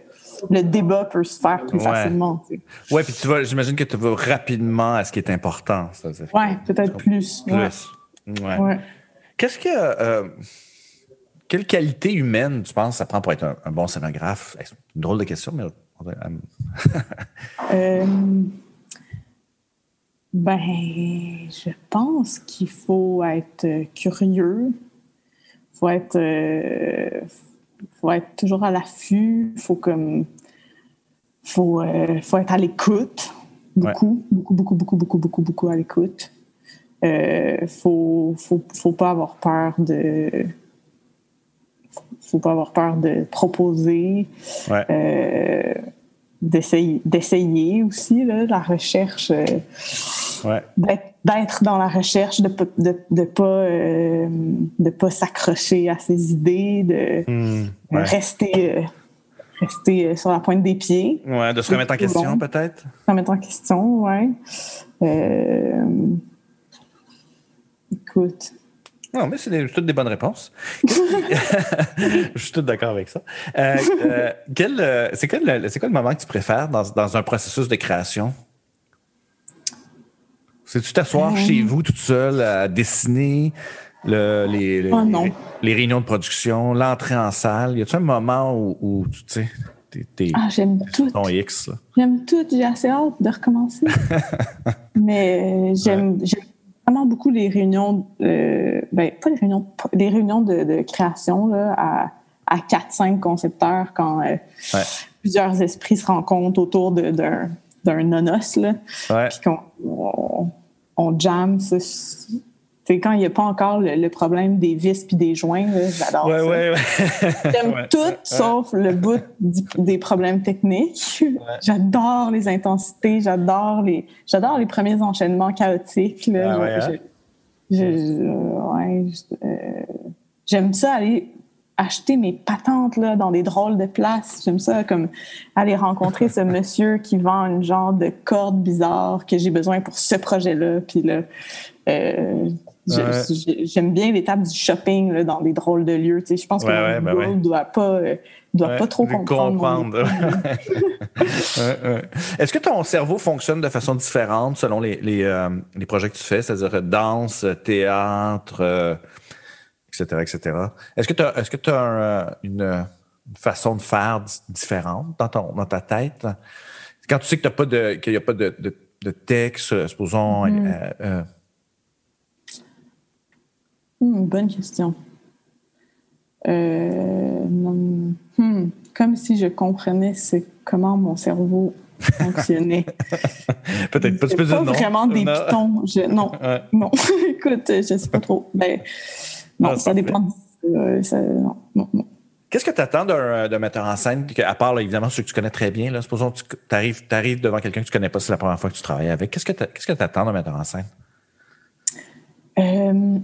débat peut se faire plus facilement. Oui, puis tu vas, j'imagine que tu vas rapidement à ce qui est important. Oui, peut-être plus. Plus. Ouais. Qu'est-ce que. Euh, quelle qualité humaine, tu penses, ça prend pour être un, bon scénographe? C'est une drôle de question, mais. <laughs> euh, ben, je pense qu'il faut être curieux. Il faut être. Euh, faut être toujours à l'affût, faut comme faut euh, faut être à l'écoute beaucoup, beaucoup beaucoup beaucoup beaucoup beaucoup beaucoup à l'écoute. Euh, faut, faut faut pas avoir peur de faut pas avoir peur de proposer. Euh, d'essayer aussi là, la recherche euh, d'être dans la recherche de de, de pas euh, de pas s'accrocher à ses idées de hmm, rester sur la pointe des pieds ouais de se remettre en question peut-être? Se remettre en question ouais écoute non, mais c'est toutes des bonnes réponses. <laughs> Je suis tout d'accord avec ça. Euh, euh, euh, c'est quoi, le moment que tu préfères dans, un processus de création? C'est-tu t'asseoir chez vous toute seule à dessiner le, les, oh, les, réunions de production, l'entrée en salle? Y a-tu un moment où, tu sais, t'es, ah, j'aime tout. ton X? J'aime tout. J'ai assez hâte de recommencer. <laughs> Mais j'aime vraiment beaucoup les réunions, euh, ben, pas les réunions, les réunions de, création là, à, à 4-5 concepteurs quand euh, plusieurs esprits se rencontrent autour d'un, d'un nonos, là, puis qu'on on, on jam. C'est quand il n'y a pas encore le, problème des vis puis des joints, j'adore ouais, ça. Ouais, ouais. <laughs> J'aime tout sauf le bout des problèmes techniques. J'adore les intensités, j'adore les, j'adore les premiers enchaînements chaotiques. Là. Ah euh, j'aime ça aller acheter mes patentes là, dans des drôles de places. J'aime ça comme aller rencontrer ce <laughs> monsieur qui vend une genre de corde bizarre que j'ai besoin pour ce projet-là. Puis là, euh, J'aime bien l'étape du shopping là, dans des drôles de lieux. je pense que le ben ne doit pas, euh, doit pas trop comprendre. <laughs> Est-ce que ton cerveau fonctionne de façon différente selon les, les, euh, les projets que tu fais, c'est-à-dire danse, théâtre, etc., etc. Est-ce que tu as, est-ce que as une, façon de faire différente dans, ton, dans ta tête? Quand tu sais que pas de, qu'il n'y a pas de, de, texte, supposons... Mm-hmm. Hmm, bonne question. Euh, hmm, comme si je comprenais comment mon cerveau fonctionnait. <laughs> Peut-être pas. Tu peux pas vraiment des pitons. non, <laughs> non. <laughs> Écoute, je ne sais pas trop. Ben, non, ça dépend. Euh, Qu'est-ce que tu attends d'un metteur en scène, à part évidemment ceux que tu connais très bien? Là, supposons que tu arrives, arrives, devant quelqu'un que tu connais pas, c'est la première fois que tu travailles avec. Qu'est-ce que tu attends d'un metteur en scène? Euh,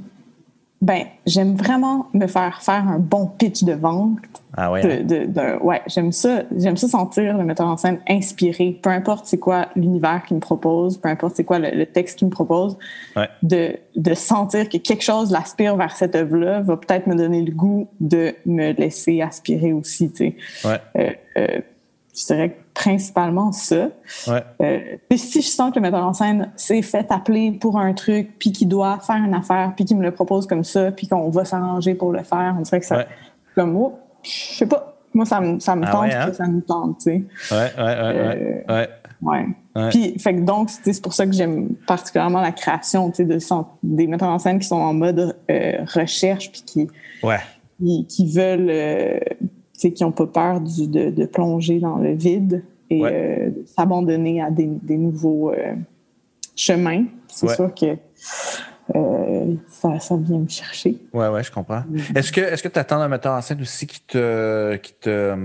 ben, j'aime vraiment me faire faire un bon pitch de vente. Ah ouais. De, hein? ouais, j'aime ça. J'aime ça sentir le metteur en scène inspiré. Peu importe c'est quoi l'univers qu'il me propose, peu importe c'est quoi le, texte qu'il me propose, ouais. de, de sentir que quelque chose l'aspire vers cette œuvre-là va peut-être me donner le goût de me laisser aspirer aussi. Tu sais. Ouais. Euh, euh, je dirais principalement ça. Ouais. Euh, si je sens que le metteur en scène s'est fait appeler pour un truc, puis qu'il doit faire une affaire, puis qu'il me le propose comme ça, puis qu'on va s'arranger pour le faire, on dirait que ça, ouais. comme oh, je sais pas, moi ça me, ça me ah tente, hein? ça me tente, tu sais. Ouais, ouais, ouais, euh, ouais. ouais. Puis, fait que donc, c'est pour ça que j'aime particulièrement la création, tu sais, de des metteurs en scène qui sont en mode euh, recherche, puis qui, ouais. qui, qui veulent euh, qui n'ont pas peur de, de, plonger dans le vide et euh, s'abandonner à des, des nouveaux euh, chemins. C'est sûr que euh, ça, ça, vient me chercher. Oui, oui, je comprends. Est-ce que est-ce que tu attends un metteur en scène aussi qui te qui te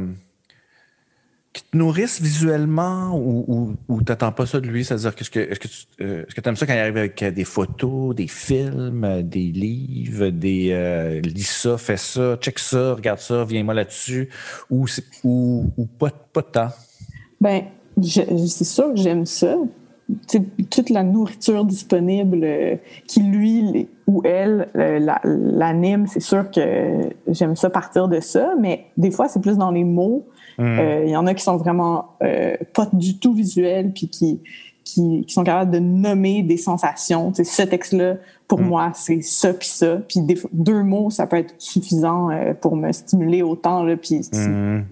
qui te nourrissent visuellement ou, ou, ou tu n'attends pas ça de lui? C'est-à-dire, est-ce que, est-ce que tu euh, est-ce que aimes ça quand il arrive avec des photos, des films, des livres, des lis ça, fais ça, check ça, regarde ça, viens-moi là-dessus, ou, ou, ou pas, pas de temps? Ben, c'est sûr que j'aime ça. toute la nourriture disponible qui, lui ou elle, l'anime, c'est sûr que j'aime ça partir de ça, mais des fois, c'est plus dans les mots il mm. euh, y en a qui sont vraiment euh, pas du tout visuels, puis qui, qui, sont capables de nommer des sensations. sais, ce texte-là, pour mm. moi, c'est ça puis ça. Puis deux mots, ça peut être suffisant euh, pour me stimuler autant. Puis mm.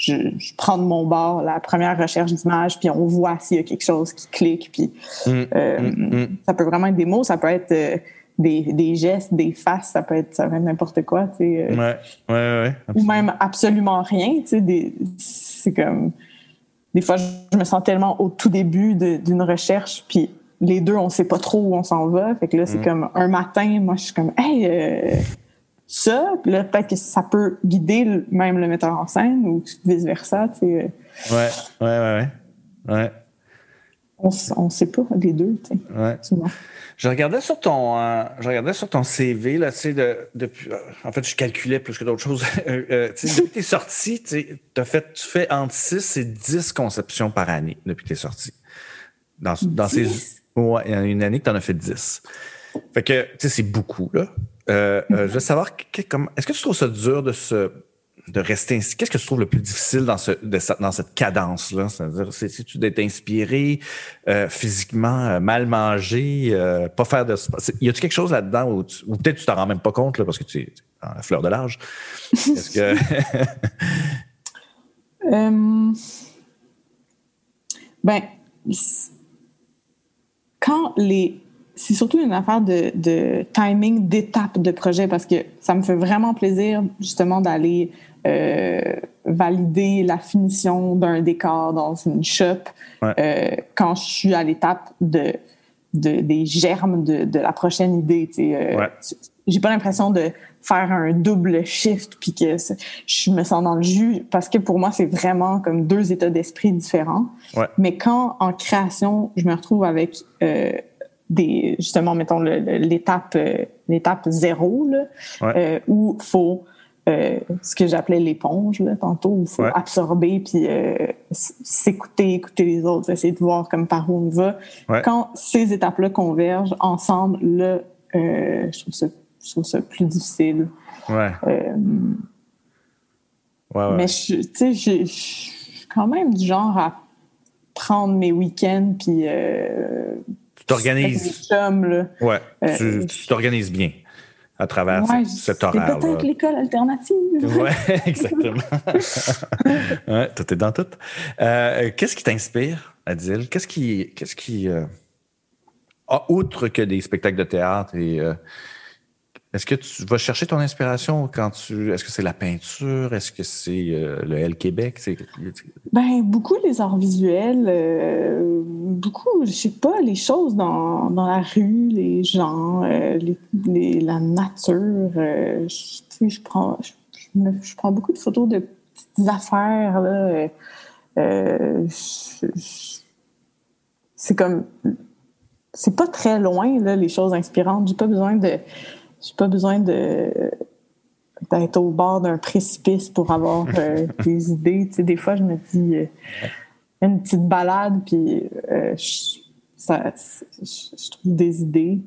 Je, je, prends de mon bord la première recherche d'image, puis on voit s'il y a quelque chose qui clique. Puis ça peut vraiment être des mots, ça peut être des, gestes, des faces, ça peut être, ça n'importe quoi, tu sais. Euh. ouais, ouais, ouais. Ou même absolument rien, tu sais. C'est comme. Des fois, je me sens tellement au tout début d'une recherche, puis les deux, on sait pas trop où on s'en va. Fait que là, c'est mm. comme un matin, moi, je suis comme, hey, euh, ça, puis là, peut-être que ça peut guider même le metteur en scène ou vice-versa, tu sais. Euh. Ouais, ouais, ouais, ouais. On ne sait pas, les deux, tu sais. Ouais. Je regardais sur ton, euh, je regardais sur ton CV, là, tu sais, de, depuis, euh, en fait, je calculais plus que d'autres choses. <laughs> euh, tu sais, depuis que tu es sorti, tu as fait, tu fais entre 6 et 10 conceptions par année depuis que tu es sorti. Dans, dans ces, ouais, il y a une année que tu en as fait 10. Fait que, tu sais, c'est beaucoup, là. Euh, je veux savoir, est-ce que tu trouves ça dur de rester ainsi? Qu'est-ce que tu trouves le plus difficile dans, ce, dans cette cadence-là? C'est-à-dire, c'est d'être inspiré euh, physiquement, euh, mal manger, euh, pas faire de. Y a-tu quelque chose là-dedans où, peut-être tu t'en rends même pas compte parce que tu es dans la fleur de l'âge? Est-ce <laughs> ben, quand les c'est surtout une affaire de, de timing, d'étape de projet, parce que ça me fait vraiment plaisir justement d'aller euh, valider la finition d'un décor dans une shop euh, quand je suis à l'étape de des germes de, la prochaine idée. Euh, J'ai pas l'impression de faire un double shift puis que je me sens dans le jus parce que pour moi c'est vraiment comme deux états d'esprit différents. Mais quand en création je me retrouve avec des justement mettons l'étape euh, l'étape zéro là, euh, où faut euh, ce que j'appelais l'éponge tantôt, où il faut absorber puis euh, s'écouter, écouter les autres, essayer de voir comme par où on va. Quand ces étapes-là convergent ensemble, là, euh, je, trouve ça, je, trouve ça, plus difficile. Ouais. mais tu sais, je suis quand même du genre à prendre mes week-ends puis. Tu t'organises. Ouais. tu t'organises bien à travers cet horaire. C'est peut-être l'école alternative. <laughs> Oui, exactement. <laughs> ouais, tout est dans tout. Euh, qu'est-ce qui t'inspire, Adil? Qu'est-ce qui. Qu'est-ce qui euh, outre que des spectacles de théâtre et euh, est-ce que tu vas chercher ton inspiration quand tu. Est-ce que c'est la peinture? Est-ce que c'est euh, le L Québec? Ben, beaucoup les arts visuels, euh, beaucoup, je sais pas, les choses dans, dans la rue, les gens, euh, la nature. je, je, prends, prends beaucoup de photos de petites affaires. Là, c'est comme. C'est pas très loin, là, les choses inspirantes. J'ai pas besoin de j'ai pas besoin de d'être au bord d'un précipice pour avoir euh, <laughs> des idées. Tu sais, des fois, je me dis euh, une petite balade, puis euh, ça, je trouve des idées.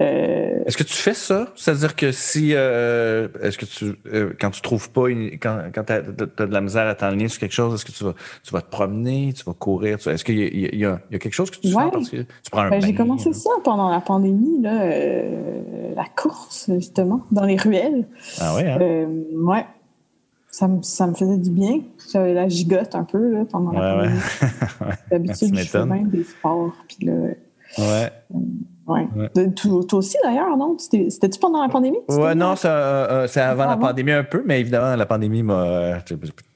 Euh, est-ce que tu fais ça? C'est-à-dire que si, euh, est-ce que tu, euh, quand tu trouves pas, quand, quand tu as, de la misère à t'enligner sur quelque chose, est-ce que tu vas, tu vas te promener, tu vas courir? est-ce qu'il y, y, a quelque chose que tu fais parce que tu prends un ben, J'ai commencé ça pendant la pandémie, là, la course, justement, dans les ruelles. Ah oui, hein? ouais. Ça me, ça me faisait du bien. J'avais la gigote un peu là, pendant la pandémie. <laughs> Ouais. D'habitude, je fais même des sports. Puis là, ouais. Ouais. Toi, aussi, d'ailleurs, non? C'était-tu pendant la pandémie? Ouais, non, c'est euh, avant, la pandémie un peu, mais évidemment, la pandémie m'a.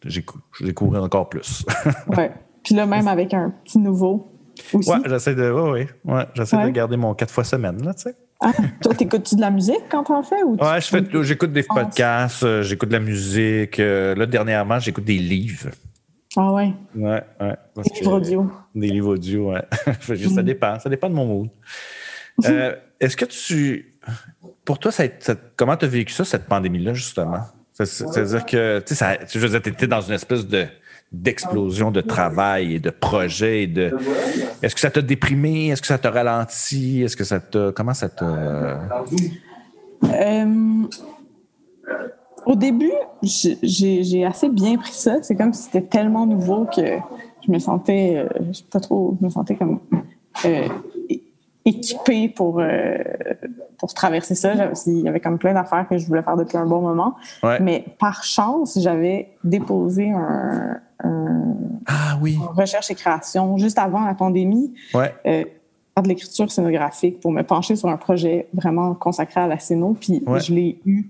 J'ai couru encore plus. <laughs> ouais. Puis là, même avec un petit nouveau. Aussi. Ouais, j'essaie de. Ouais, ouais. j'essaie de garder mon quatre fois semaine, là, tu sais. Ah, toi, t'écoutes-tu de la musique quand t'en fais? Ou ouais, j'écoute des podcasts, euh, j'écoute de la musique. Euh, là, dernièrement, j'écoute des livres. Ah ouais? Ouais, ouais. Des livres audio. Des livres audio, ouais. <laughs> ça mm. dépend. Ça dépend de mon mood. Euh, est-ce que tu. Pour toi, comment tu as vécu ça, cette pandémie-là, justement? C'est-à-dire que, tu sais, tu étais dans une espèce de d'explosion de travail et de projets. Est-ce que ça t'a déprimé? Est-ce que ça t'a ralenti? Est-ce que ça t'a... Comment ça t'a... Euh, au début, j'ai assez bien pris ça. C'est comme si c'était tellement nouveau que je me sentais... Euh, pas trop... Je me sentais comme équipée pour, euh, pour traverser ça. Il y avait comme plein d'affaires que je voulais faire depuis un bon moment. Mais par chance, j'avais déposé un, ah, oui. recherche et création juste avant la pandémie. Ouais. Euh, de l'écriture scénographique pour me pencher sur un projet vraiment consacré à la scéno. Puis je l'ai eu.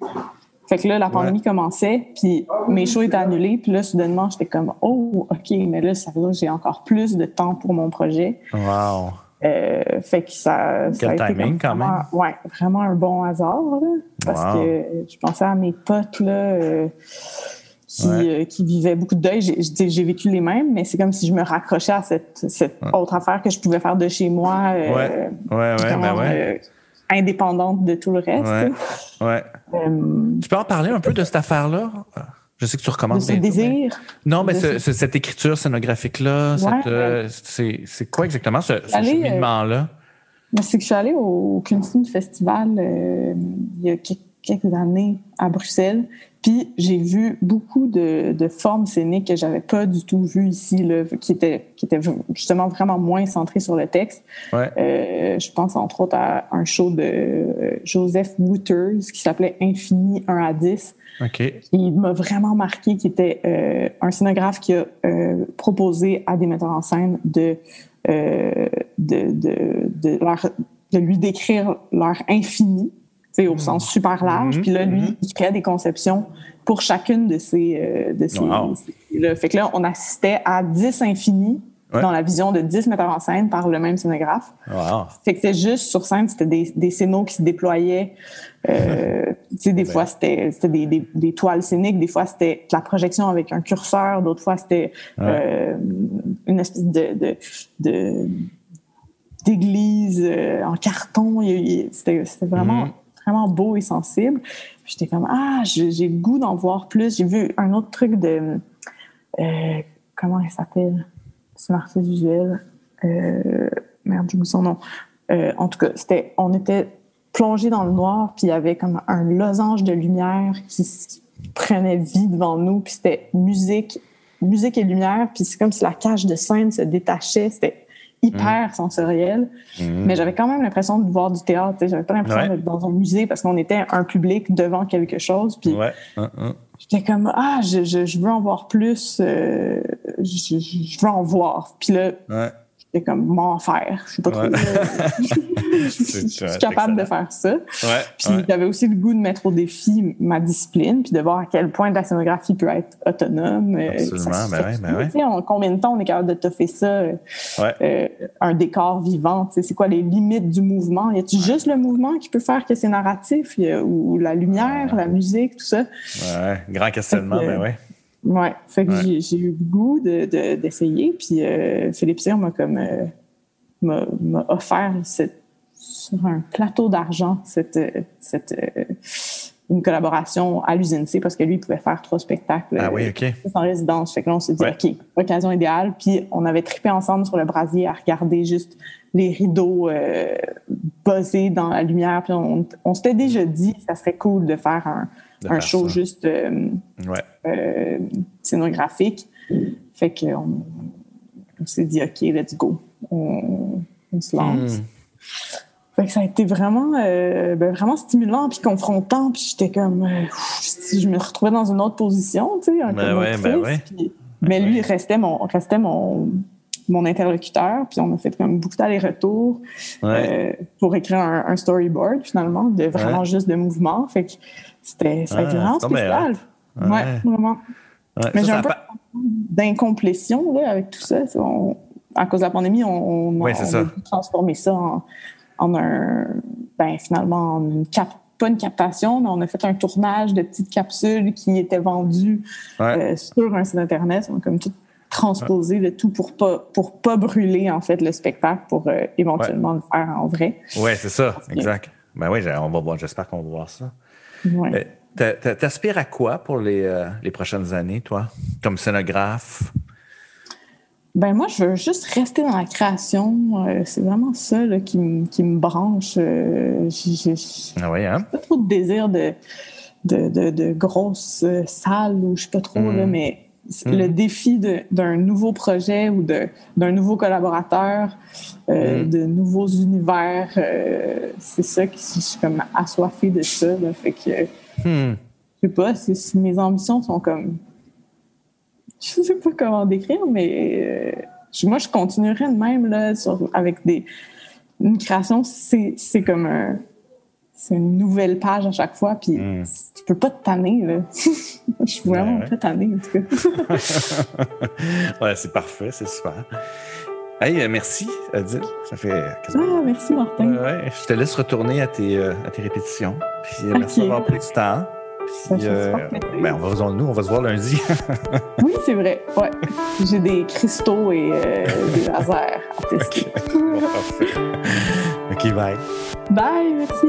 Fait que là, la pandémie commençait, puis mes shows étaient annulés. Puis là, soudainement, j'étais comme, oh, OK, mais là, ça veut dire que j'ai encore plus de temps pour mon projet. Wow. Euh, fait que ça, Quel ça a timing, été quand même. Ouais, vraiment un bon hasard. parce que je pensais à mes potes là, euh, qui, euh, qui, vivaient beaucoup de deuil. J'ai vécu les mêmes, mais c'est comme si je me raccrochais à cette, cette autre affaire que je pouvais faire de chez moi. ouais, ouais, ben ouais. indépendante de tout le reste. Ouais. tu peux en parler un peu de cette affaire-là? Je sais que tu recommences. Ce désir. Non, mais cette écriture scénographique-là, euh, c'est quoi exactement ce, ce cheminement-là? Euh, c'est que je suis allée au Kunstfilm Festival euh, il y a quelques années à Bruxelles. Puis j'ai vu beaucoup de, de, formes scéniques que j'avais pas du tout vues ici, là, qui étaient qui étaient justement vraiment moins centrées sur le texte. Ouais. Euh, je pense entre autres à un show de Joseph Wouters qui s'appelait Infini 1 à 10, il m'a vraiment marqué, qui était euh, un scénographe qui a euh, proposé à des metteurs en scène de, euh, de, de, de, leur, de, lui décrire leur infini, au mm. sens super large. Mm-hmm. Puis là, lui, mm-hmm. il créait des conceptions pour chacune de ces... de ces, fait que là, on assistait à 10 infinis dans la vision de 10 metteurs en scène par le même scénographe. Wow. Fait que c'était juste sur scène, c'était des, des scénos qui se déployaient. Euh, <laughs> tu sais, des fois, c'était des, des, des, toiles scéniques, des fois, c'était de la projection avec un curseur, d'autres fois, c'était euh, une espèce de, de, de d'église euh, en carton. C'était vraiment, mm-hmm. vraiment beau et sensible. J'étais comme, ah, j'ai le goût d'en voir plus. J'ai vu un autre truc de... Comment il s'appelle? C'est artiste visuel. Euh, merde, j'oublie son nom. Euh, en tout cas, c'était, on était plongé dans le noir, puis il y avait comme un losange de lumière qui, prenait vie devant nous, puis c'était musique, musique et lumière, puis c'est comme si la cage de scène se détachait. C'était hyper mm. sensoriel, mm. mais j'avais quand même l'impression de voir du théâtre. J'avais pas l'impression d'être dans un musée parce qu'on était un public devant quelque chose. Puis ouais. J'étais comme ah, je, je, je, veux en voir plus, euh, je, je, veux en voir. Puis là, comme m'en faire. <laughs> Je suis pas trop. je suis capable de faire ça. Ouais, puis j'avais aussi le goût de mettre au défi ma discipline, puis de voir à quel point la scénographie peut être autonome. Euh, Absolument, ben oui, ben ouais. En combien de temps on est capable de toffer ça, euh, euh, un décor vivant? C'est quoi les limites du mouvement? Y a-t-il juste le mouvement qui peut faire que c'est narratif? ou la lumière, la musique, tout ça? Ouais, grand questionnement, ben oui. Ouais, fait que j'ai eu le goût d'essayer. De, puis euh, Philippe Cyr m'a comme euh, m'a offert cette, sur un plateau d'argent cette, cette une collaboration à l'usine C parce que lui il pouvait faire trois spectacles ah oui, en résidence. Fait que là, on s'est dit OK, occasion idéale. Puis on avait trippé ensemble sur le brasier à regarder juste les rideaux euh, dans la lumière. Puis on, on s'était déjà dit que ça serait cool de faire un un show juste euh, euh, scénographique. Fait qu'on on, s'est dit, OK, let's go. On, se lance. Hmm. Fait que ça a été vraiment, euh, ben, vraiment stimulant puis confrontant. Puis j'étais comme, je me retrouvais dans une autre position, tu sais, un ben ouais, ben ouais. mais lui, il restait mon, restait mon, mon interlocuteur, puis on a fait comme beaucoup d'allers-retours pour écrire un, storyboard finalement, de vraiment juste de mouvement. Fait que c'était, ça a été ah, vraiment spécial. Ouais. vraiment. Mais j'ai un peu d'incomplétion avec tout ça. à cause de la pandémie, on, a transformé ça en, un, ben, finalement, en une cap, pas une captation, mais on a fait un tournage de petites capsules qui étaient vendues euh, sur un site Internet. Comme tout transposé le tout pour pas pour pas brûler en fait le spectacle pour euh, éventuellement le faire en vrai. Oui, c'est ça, exact. Ben oui, on va voir, j'espère qu'on va voir ça. Ouais. Euh, t'aspires à quoi pour les, euh, les, prochaines années, toi, comme scénographe? Ben moi, je veux juste rester dans la création. Euh, c'est vraiment ça qui, me branche. j'ai ah oui, hein? pas trop de désir de, de, de, grosses salles ou je sais pas trop, là, hmm. Mais le défi d'un nouveau projet ou d'un nouveau collaborateur, hmm. de nouveaux univers, c'est ça qui je suis comme assoiffée de ça. fait que Hmm. Je sais pas si, mes ambitions sont comme. Je sais pas comment décrire, mais euh, moi, je continuerai de même là, avec des. Une création, c'est comme un. C'est une nouvelle page à chaque fois, puis hmm. tu peux pas te tanner. Là. <laughs> je suis vraiment pas tannée, en tout cas. <laughs> ouais, c'est parfait, c'est super. Hey, euh, merci, Adil. Ça fait Ah, merci, Martin. ouais, je te laisse retourner à tes, euh, à tes répétitions. Puis euh, merci d'avoir pris du temps. Puis, ben, on va, nous, on va se voir lundi. <laughs> oui, c'est vrai. Ouais. J'ai des cristaux et des lasers à tester. OK, bye. Bye, merci.